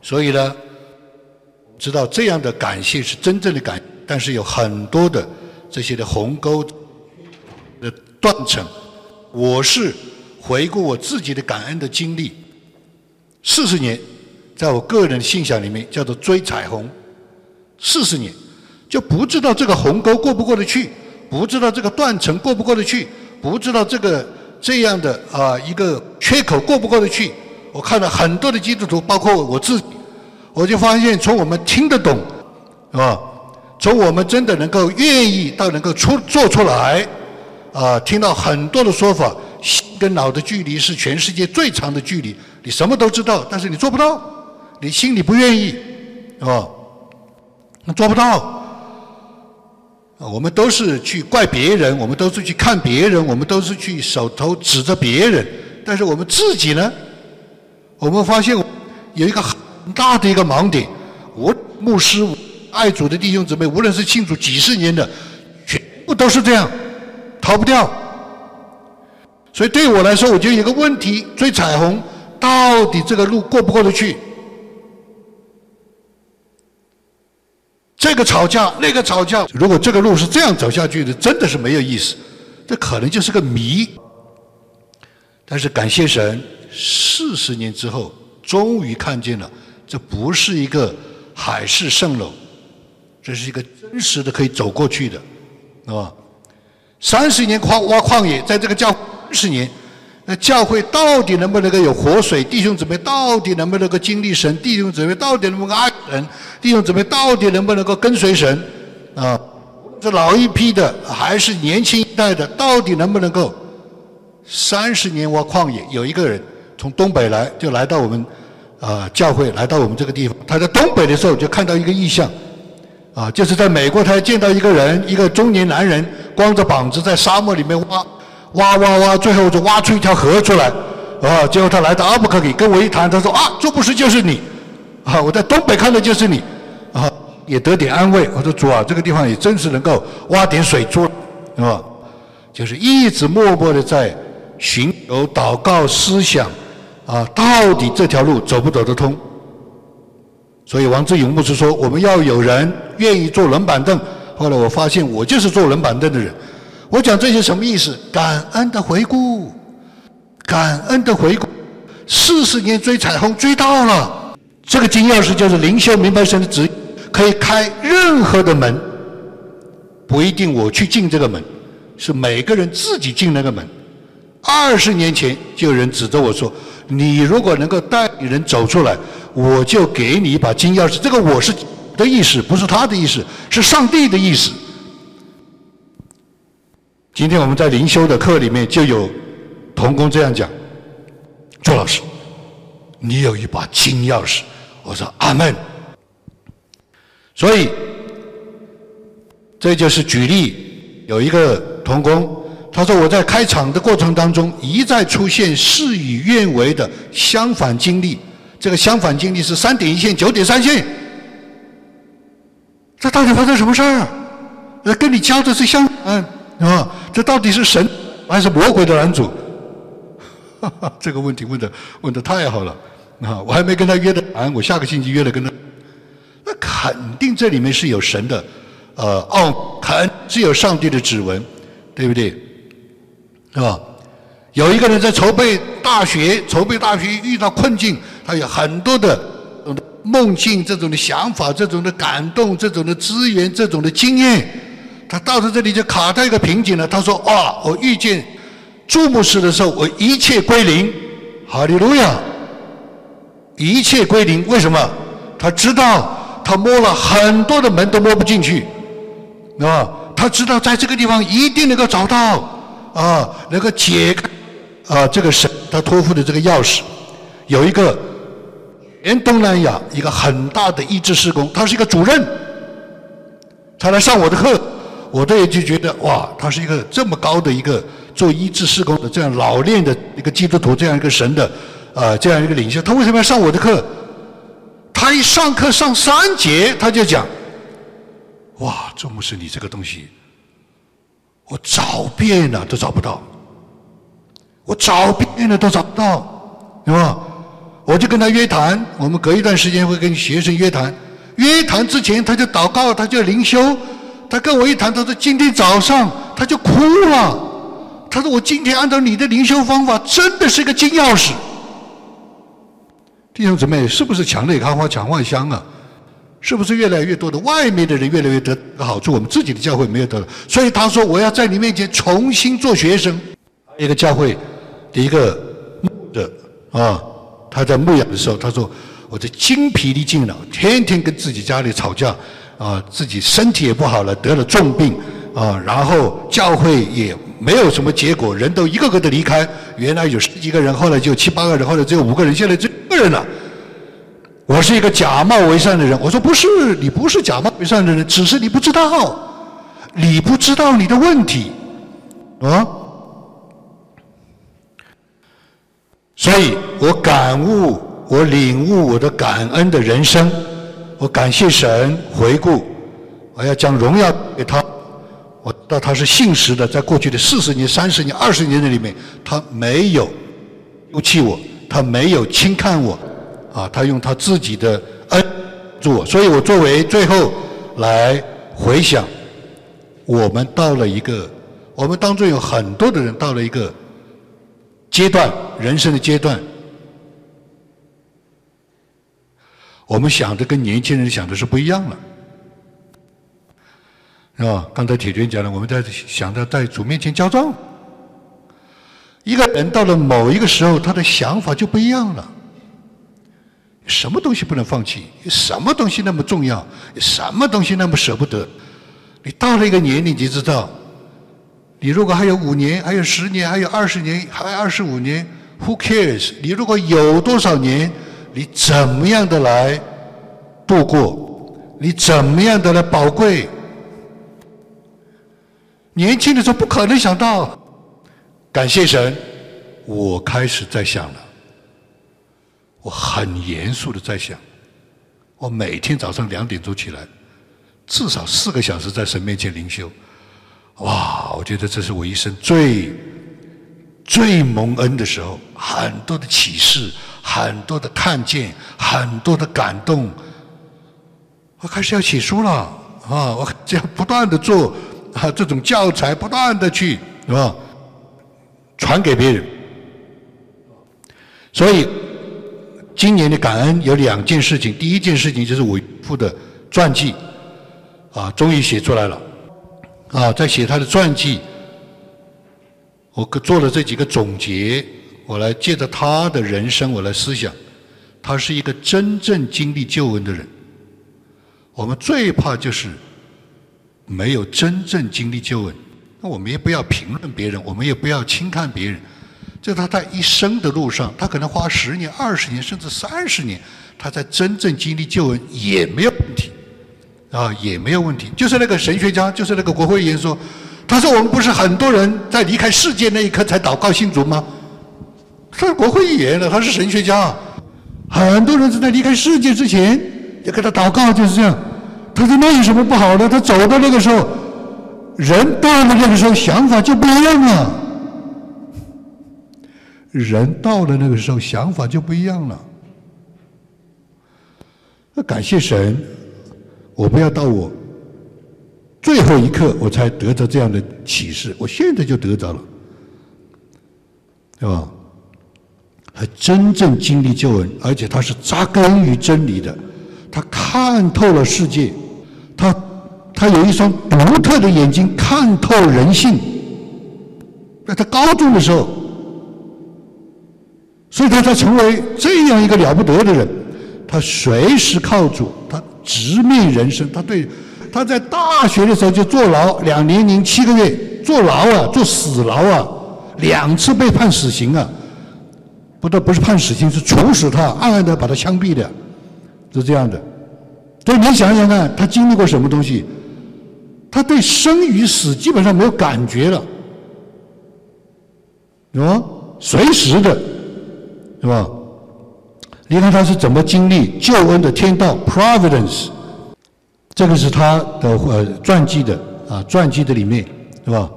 所以呢，知道这样的感谢是真正的感，但是有很多的这些的鸿沟的断层。我是回顾我自己的感恩的经历，四十年，在我个人的信仰里面叫做追彩虹，四十年就不知道这个鸿沟过不过得去，不知道这个断层过不过得去，不知道这个这样的啊一个缺口过不过得去。我看了很多的基督徒，包括我自。我就发现，从我们听得懂，啊？从我们真的能够愿意到能够出做出来，啊，听到很多的说法，心跟脑的距离是全世界最长的距离。你什么都知道，但是你做不到，你心里不愿意，啊，那做不到。我们都是去怪别人，我们都是去看别人，我们都是去手头指着别人，但是我们自己呢？我们发现有一个很大的一个盲点，我牧师。爱主的弟兄姊妹，无论是信主几十年的，全部都是这样，逃不掉。所以对我来说，我就有个问题：追彩虹，到底这个路过不过得去？这个吵架，那个吵架，如果这个路是这样走下去的，真的是没有意思。这可能就是个谜。但是感谢神，四十年之后，终于看见了，这不是一个海市蜃楼。这是一个真实的可以走过去的，是吧？三十年矿挖矿业，在这个教十年，那教会到底能不能够有活水？弟兄姊妹到底能不能够经历神？弟兄姊妹到底能不能够爱神？弟兄姊妹到底能不能够跟随神？啊，这老一批的还是年轻一代的，到底能不能够？三十年挖矿业，有一个人从东北来，就来到我们啊教会，来到我们这个地方。他在东北的时候就看到一个异象。啊，就是在美国，他见到一个人，一个中年男人，光着膀子在沙漠里面挖，挖挖挖，最后就挖出一条河出来。啊，结果他来到阿布克里，跟我一谈，他说啊，这不是就是你，啊，我在东北看的就是你，啊，也得点安慰。我说主啊，这个地方也真是能够挖点水出来，是吧？就是一直默默的在寻求、祷告、思想，啊，到底这条路走不走得通？所以王志勇牧师说：“我们要有人愿意坐冷板凳。”后来我发现我就是坐冷板凳的人。我讲这些什么意思？感恩的回顾，感恩的回顾。四十年追彩虹追到了，这个金钥匙就是灵修明白神的旨意，可以开任何的门。不一定我去进这个门，是每个人自己进那个门。二十年前就有人指着我说：“你如果能够带领人走出来。”我就给你一把金钥匙，这个我是的意思，不是他的意思，是上帝的意思。今天我们在灵修的课里面就有童工这样讲：“周老师，你有一把金钥匙。”我说：“阿门。”所以这就是举例，有一个童工，他说：“我在开场的过程当中一再出现事与愿违的相反经历。”这个相反经历是三点一线、九点三线，这到底发生什么事儿？那跟你教的是相反，啊，这到底是神还是魔鬼的男主？这个问题问的问的太好了，啊，我还没跟他约的谈，我下个星期约了跟他，那肯定这里面是有神的，呃，哦，肯是有上帝的指纹，对不对？是吧？有一个人在筹备大学，筹备大学遇到困境。他有很多的梦境，这种的想法，这种的感动，这种的资源，这种的经验。他到了这里就卡在一个瓶颈了。他说：“啊，我遇见注目式的时候，我一切归零，哈利路亚，一切归零。为什么？他知道他摸了很多的门都摸不进去，啊，他知道在这个地方一定能够找到啊，能够解开啊这个神他托付的这个钥匙，有一个。”全东南亚一个很大的医治施工，他是一个主任，他来上我的课，我这也就觉得哇，他是一个这么高的一个做医治施工的这样老练的一个基督徒，这样一个神的啊这样一个领袖，他为什么要上我的课？他一上课上三节，他就讲，哇，这牧师你这个东西，我找遍了都找不到，我找遍了都找不到，对吧？我就跟他约谈，我们隔一段时间会跟学生约谈。约谈之前他就祷告，他就灵修。他跟我一谈，他说今天早上他就哭了。他说我今天按照你的灵修方法，真的是个金钥匙。弟兄姊妹，是不是墙内开花墙外香啊？是不是越来越多的外面的人越来越得好处，我们自己的教会没有得了？所以他说我要在你面前重新做学生。一个教会的一个牧的啊。他在牧养的时候，他说：“我这精疲力尽了，天天跟自己家里吵架，啊，自己身体也不好了，得了重病啊，然后教会也没有什么结果，人都一个个的离开，原来有十几个人，后来就七八个人，后来只有五个人，现在只有一个人了。我是一个假冒为善的人，我说不是，你不是假冒为善的人，只是你不知道，你不知道你的问题，啊。所以我感悟，我领悟我的感恩的人生，我感谢神，回顾，我要将荣耀给他。我知道他是信实的，在过去的四十年、三十年、二十年的里面，他没有丢弃我，他没有轻看我，啊，他用他自己的恩助我。所以我作为最后来回想，我们到了一个，我们当中有很多的人到了一个。阶段，人生的阶段，我们想的跟年轻人想的是不一样了，是吧？刚才铁军讲了，我们在想着在主面前交账。一个人到了某一个时候，他的想法就不一样了。什么东西不能放弃？什么东西那么重要？什么东西那么舍不得？你到了一个年龄，你就知道。你如果还有五年，还有十年，还有二十年，还有二十五年，Who cares？你如果有多少年，你怎么样的来度过？你怎么样的来宝贵？年轻的时候不可能想到，感谢神，我开始在想了，我很严肃的在想，我每天早上两点钟起来，至少四个小时在神面前灵修。哇，我觉得这是我一生最最蒙恩的时候，很多的启示，很多的看见，很多的感动。我开始要写书了啊！我这样不断的做啊，这种教材不断的去是吧，传给别人。所以今年的感恩有两件事情，第一件事情就是我父的传记啊，终于写出来了。啊，在写他的传记，我做了这几个总结，我来借着他的人生，我来思想，他是一个真正经历救恩的人。我们最怕就是没有真正经历救恩，那我们也不要评论别人，我们也不要轻看别人。就他在一生的路上，他可能花十年、二十年，甚至三十年，他在真正经历救恩也没有问题。啊，也没有问题。就是那个神学家，就是那个国会议员说：“他说我们不是很多人在离开世界那一刻才祷告信主吗？”他是国会议员了，他是神学家，很多人是在离开世界之前要给他祷告，就是这样。他说那有什么不好的？他走到那个时候，人到了那个时候想法就不一样了。人到了那个时候想法就不一样了。那感谢神。我不要到我最后一刻我才得着这样的启示，我现在就得着了，对吧？还真正经历救恩，而且他是扎根于真理的，他看透了世界，他他有一双独特的眼睛，看透人性。在他高中的时候，所以他才成为这样一个了不得的人。他随时靠主，他。直面人生，他对他在大学的时候就坐牢两年零七个月，坐牢啊，坐死牢啊，两次被判死刑啊，不都不是判死刑，是处死他，暗暗的把他枪毙的，是这样的。所以你想想看，他经历过什么东西？他对生与死基本上没有感觉了，啊？随时的，是吧？你看他是怎么经历救恩的天道 （Providence），这个是他的呃传记的啊传记的里面，是吧？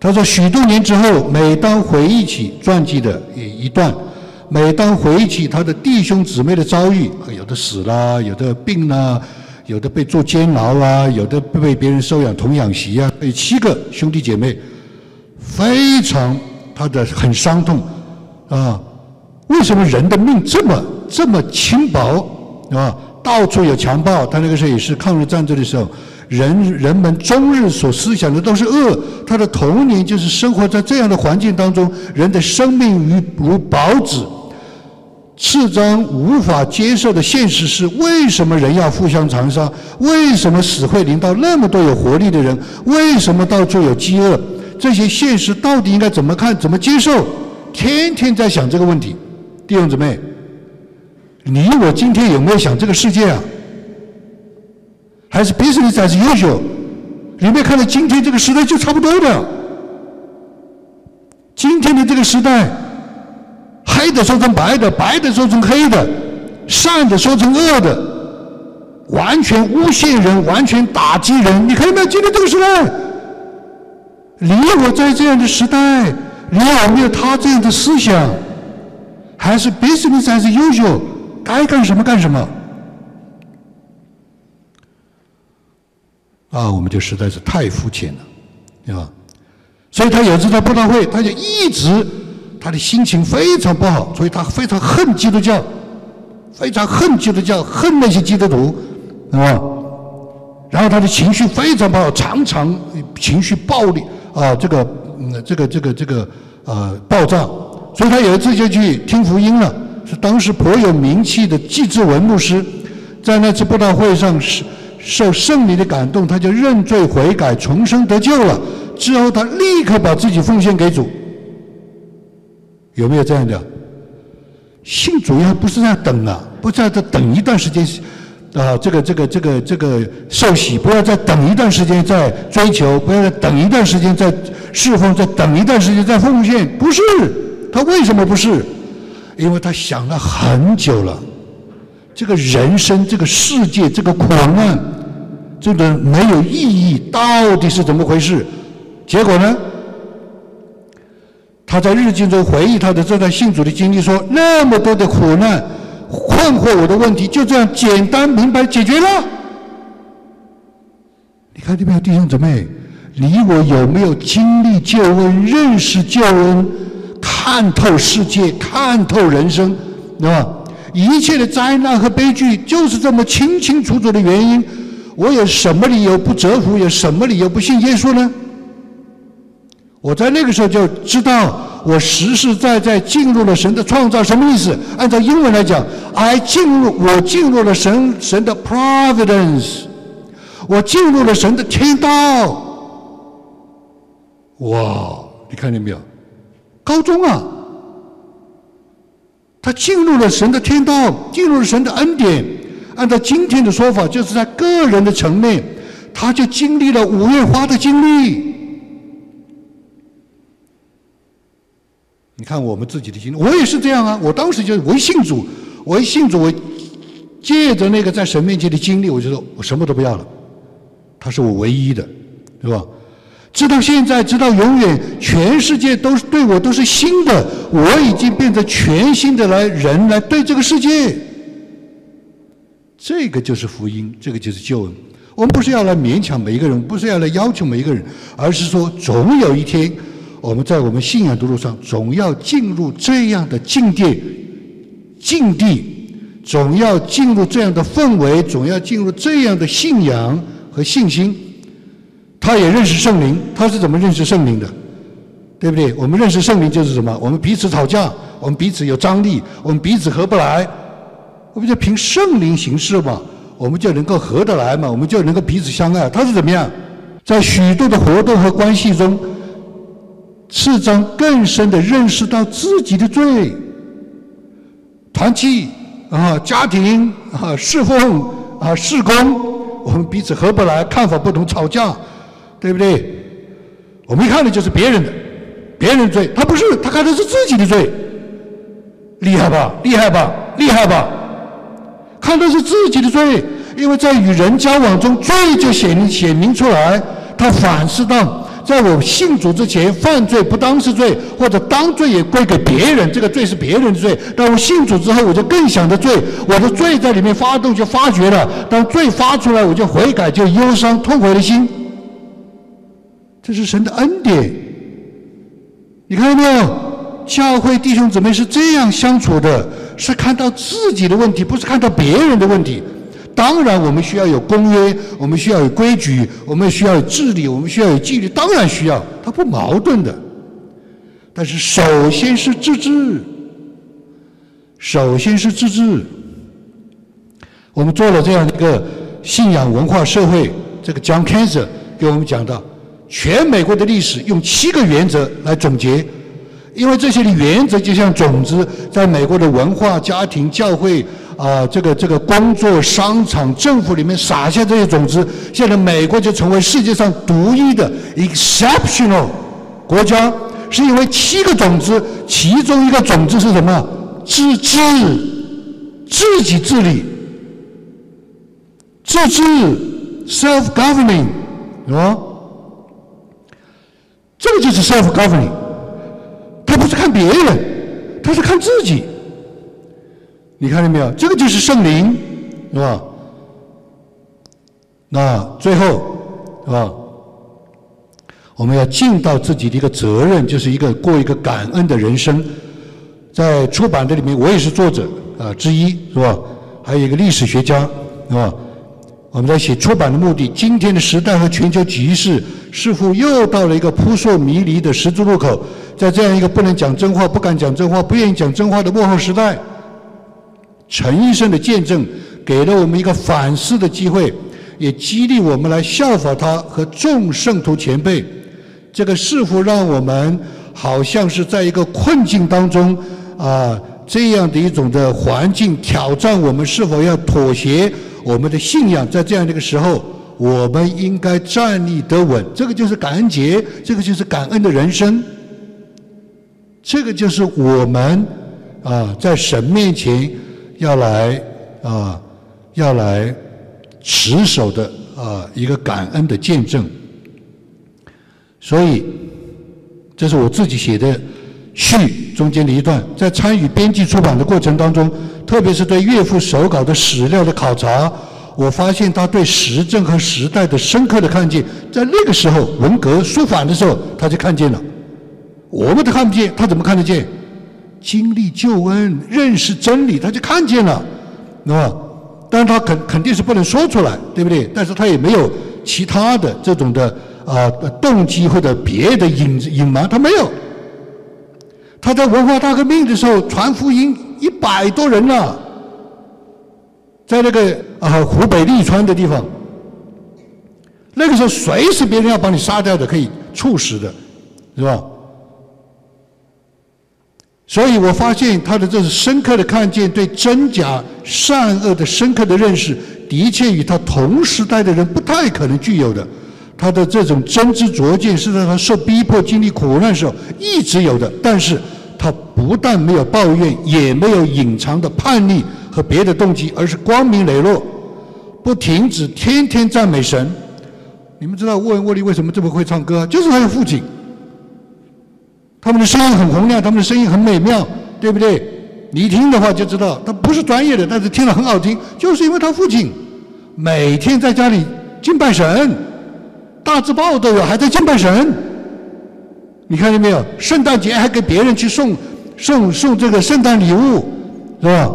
他说许多年之后，每当回忆起传记的一一段，每当回忆起他的弟兄姊妹的遭遇，有的死了，有的病了，有的被做监牢啊，有的被别人收养童养媳啊，被七个兄弟姐妹，非常他的很伤痛啊。为什么人的命这么这么轻薄，啊？到处有强暴，他那个时候也是抗日战争的时候，人人们终日所思想的都是恶。他的童年就是生活在这样的环境当中，人的生命如如薄纸。赤章无法接受的现实是：为什么人要互相残杀？为什么死会临到那么多有活力的人？为什么到处有饥饿？这些现实到底应该怎么看？怎么接受？天天在想这个问题。弟兄姊妹，你我今天有没有想这个世界啊？还是 business as usual？有没有看到今天这个时代就差不多的？今天的这个时代，黑的说成白的，白的说成黑的，善的说成恶的，完全诬陷人，完全打击人。你看到没有？今天这个时代，你我在这样的时代，你有没有他这样的思想？还是 business as usual？该干什么干什么？啊，我们就实在是太肤浅了，对吧？所以他有次在布道会，他就一直他的心情非常不好，所以他非常恨基督教，非常恨基督教，恨那些基督徒，是吧？然后他的情绪非常不好，常常情绪暴力啊，这个嗯，这个这个这个呃爆炸。所以他有一次就去听福音了，是当时颇有名气的季志文牧师，在那次布道会上是。受圣灵的感动，他就认罪悔改，重生得救了。之后，他立刻把自己奉献给主。有没有这样的？信主要不是在等啊，不在这等一段时间啊，这个这个这个这个受洗，不要再等一段时间再追求，不要再等一段时间再侍奉，再等一段时间再奉献。不是，他为什么不是？因为他想了很久了。这个人生，这个世界，这个苦难，这个没有意义，到底是怎么回事？结果呢？他在日记中回忆他的这段信主的经历，说：那么多的苦难，困惑我的问题，就这样简单明白解决了。你看，这边弟兄姊妹，你我有没有经历救恩、认识救恩、看透世界、看透人生，对吧？一切的灾难和悲剧就是这么清清楚楚的原因。我有什么理由不折服？有什么理由不信耶稣呢？我在那个时候就知道，我实实在在进入了神的创造。什么意思？按照英文来讲，I 进入，我进入了神神的 providence，我进入了神的天道。哇，你看见没有？高中啊！他进入了神的天道，进入了神的恩典。按照今天的说法，就是在个人的层面，他就经历了五月花的经历。你看我们自己的经历，我也是这样啊。我当时就唯信主，唯信主，我借着那个在神面前的经历，我就说我什么都不要了，他是我唯一的，对吧？直到现在，直到永远，全世界都是对我都是新的，我已经变成全新的来人来对这个世界。这个就是福音，这个就是救恩。我们不是要来勉强每一个人，不是要来要求每一个人，而是说，总有一天，我们在我们信仰的路上，总要进入这样的境地，境地，总要进入这样的氛围，总要进入这样的信仰和信心。他也认识圣灵，他是怎么认识圣灵的？对不对？我们认识圣灵就是什么？我们彼此吵架，我们彼此有张力，我们彼此合不来，我们就凭圣灵行事嘛，我们就能够合得来嘛，我们就能够彼此相爱。他是怎么样？在许多的活动和关系中，次章更深的认识到自己的罪，团契啊，家庭啊，侍奉啊，事工，我们彼此合不来，看法不同，吵架。对不对？我们一看的就是别人的，别人罪，他不是，他看的是自己的罪，厉害吧？厉害吧？厉害吧？看的是自己的罪，因为在与人交往中，罪就显显明出来。他反思到，在我信主之前，犯罪不当是罪，或者当罪也归给别人，这个罪是别人的罪。但我信主之后，我就更想着罪，我的罪在里面发动就发觉了。当罪发出来，我就悔改，就忧伤痛悔的心。这是神的恩典，你看到没有？教会弟兄姊妹是这样相处的，是看到自己的问题，不是看到别人的问题。当然，我们需要有公约，我们需要有规矩，我们需要有治理，我们需要有纪律，当然需要，它不矛盾的。但是，首先是自治，首先是自治。我们做了这样一个信仰文化社会，这个 John Cancer 给我们讲到，全美国的历史用七个原则来总结，因为这些的原则就像种子，在美国的文化、家庭、教会啊，这个这个工作、商场、政府里面撒下这些种子，现在美国就成为世界上独一的 exceptional 国家，是因为七个种子，其中一个种子是什么？自治，自己治理。自治 （self-governing），是吧？这个就是 self-governing。他不是看别人，他是看自己。你看见没有？这个就是圣灵，是吧？那最后，是吧？我们要尽到自己的一个责任，就是一个过一个感恩的人生。在出版的里面，我也是作者啊之一，是吧？还有一个历史学家，是吧？我们在写出版的目的，今天的时代和全球局势似乎又到了一个扑朔迷离的十字路口。在这样一个不能讲真话、不敢讲真话、不愿意讲真话的幕后时代，陈医生的见证给了我们一个反思的机会，也激励我们来效法他和众圣徒前辈。这个似乎让我们好像是在一个困境当中啊，这样的一种的环境挑战我们是否要妥协。我们的信仰在这样的一个时候，我们应该站立得稳。这个就是感恩节，这个就是感恩的人生。这个就是我们啊，在神面前要来啊，要来持守的啊一个感恩的见证。所以，这是我自己写的序中间的一段，在参与编辑出版的过程当中。特别是对岳父手稿的史料的考察，我发现他对时政和时代的深刻的看见，在那个时候文革肃反的时候，他就看见了。我们都看不见，他怎么看得见？经历救恩、认识真理，他就看见了，是吧？当然他肯肯定是不能说出来，对不对？但是他也没有其他的这种的啊动机或者别的隐隐瞒，他没有。他在文化大革命的时候传福音。一百多人了，在那个啊湖北利川的地方，那个时候随时别人要把你杀掉的，可以处死的，是吧？所以我发现他的这是深刻的看见，对真假善恶的深刻的认识，的确与他同时代的人不太可能具有的。他的这种真知灼见是在他受逼迫、经历苦难时候一直有的，但是。他不但没有抱怨，也没有隐藏的叛逆和别的动机，而是光明磊落，不停止，天天赞美神。你们知道沃恩·沃利为什么这么会唱歌？就是他的父亲。他们的声音很洪亮，他们的声音很美妙，对不对？你一听的话就知道，他不是专业的，但是听了很好听，就是因为他父亲每天在家里敬拜神，大字报都有，还在敬拜神。你看见没有？圣诞节还给别人去送送送这个圣诞礼物，是吧？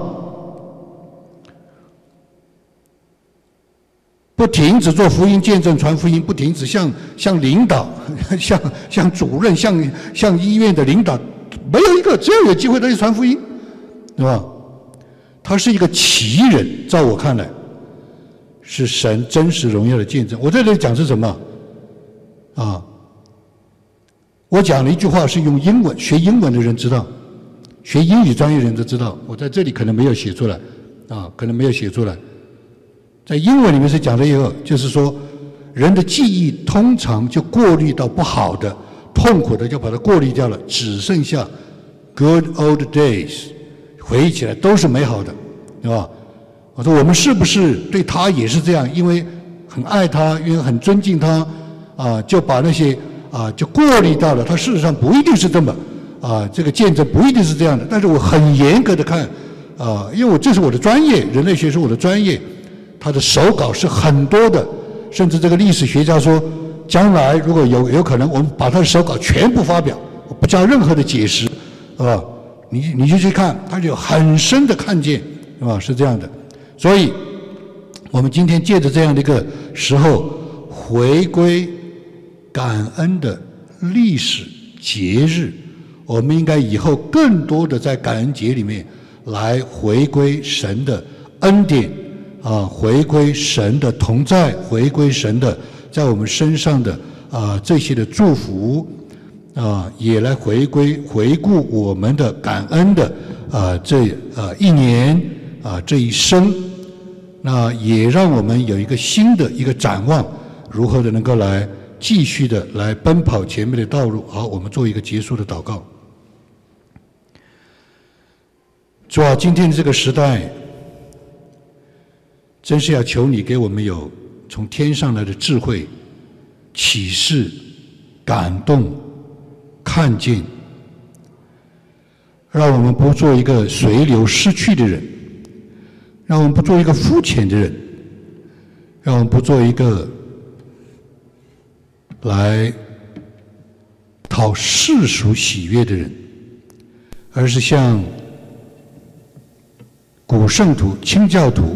不停止做福音见证、传福音，不停止向向领导、向向主任、向向医院的领导，没有一个只要有机会他就传福音，是吧？他是一个奇人，在我看来，是神真实荣耀的见证。我在这里讲是什么？啊？我讲了一句话，是用英文学英文的人知道，学英语专业人都知道。我在这里可能没有写出来，啊，可能没有写出来。在英文里面是讲了一个，就是说，人的记忆通常就过滤到不好的、痛苦的，就把它过滤掉了，只剩下 good old days，回忆起来都是美好的，对吧？我说我们是不是对他也是这样？因为很爱他，因为很尊敬他，啊，就把那些。啊，就过滤到了。他事实上不一定是这么，啊，这个见证不一定是这样的。但是我很严格的看，啊，因为我这是我的专业，人类学是我的专业。他的手稿是很多的，甚至这个历史学家说，将来如果有有可能，我们把他的手稿全部发表，我不加任何的解释，啊，你你就去看，他就很深的看见，是吧？是这样的。所以，我们今天借着这样的一个时候回归。感恩的历史节日，我们应该以后更多的在感恩节里面来回归神的恩典啊，回归神的同在，回归神的在我们身上的啊这些的祝福啊，也来回归回顾我们的感恩的啊这啊一年啊这一生，那也让我们有一个新的一个展望，如何的能够来继续的来奔跑前面的道路。好，我们做一个结束的祷告。主啊，今天的这个时代，真是要求你给我们有从天上来的智慧、启示、感动、看见，让我们不做一个随流失去的人，让我们不做一个肤浅的人，让我们不做一个来讨世俗喜悦的人，而是像。古圣徒、清教徒，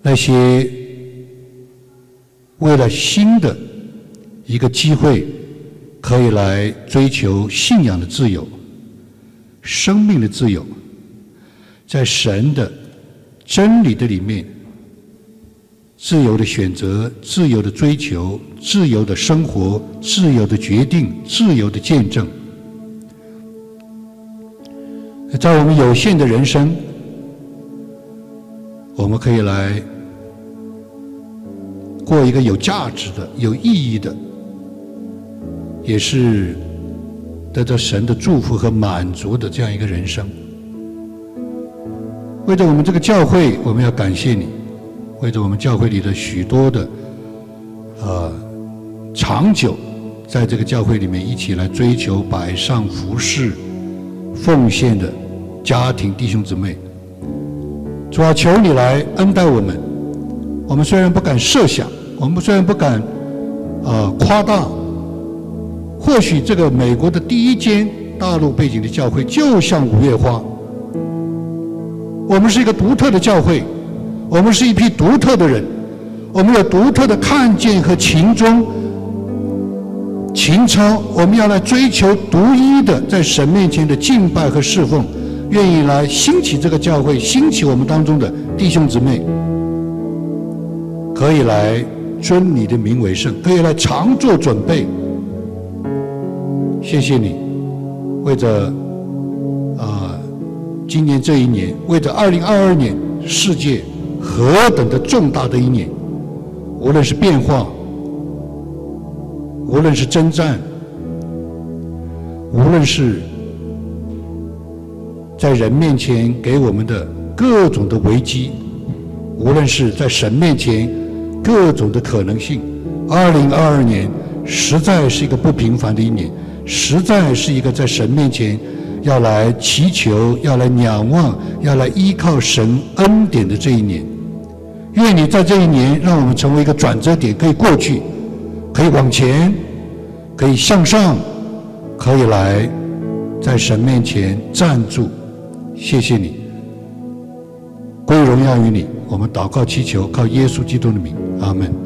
那些为了新的一个机会，可以来追求信仰的自由、生命的自由，在神的真理的里面，自由的选择、自由的追求、自由的生活、自由的决定、自由的见证，在我们有限的人生。我们可以来过一个有价值的、有意义的，也是得到神的祝福和满足的这样一个人生。为着我们这个教会，我们要感谢你；为着我们教会里的许多的呃长久在这个教会里面一起来追求摆上服饰、奉献的家庭弟兄姊妹。主啊，求你来恩待我们。我们虽然不敢设想，我们虽然不敢呃夸大，或许这个美国的第一间大陆背景的教会就像五月花。我们是一个独特的教会，我们是一批独特的人，我们有独特的看见和情衷、情操。我们要来追求独一的在神面前的敬拜和侍奉。愿意来兴起这个教会，兴起我们当中的弟兄姊妹，可以来尊你的名为圣，可以来常做准备。谢谢你，为着啊，今年这一年，为着二零二二年，世界何等的重大的一年，无论是变化，无论是征战，无论是。在人面前给我们的各种的危机，无论是在神面前各种的可能性，二零二二年实在是一个不平凡的一年，实在是一个在神面前要来祈求、要来仰望、要来依靠神恩典的这一年。愿你在这一年让我们成为一个转折点，可以过去，可以往前，可以向上，可以来在神面前站住。谢谢你，归荣耀于你。我们祷告祈求，靠耶稣基督的名，阿门。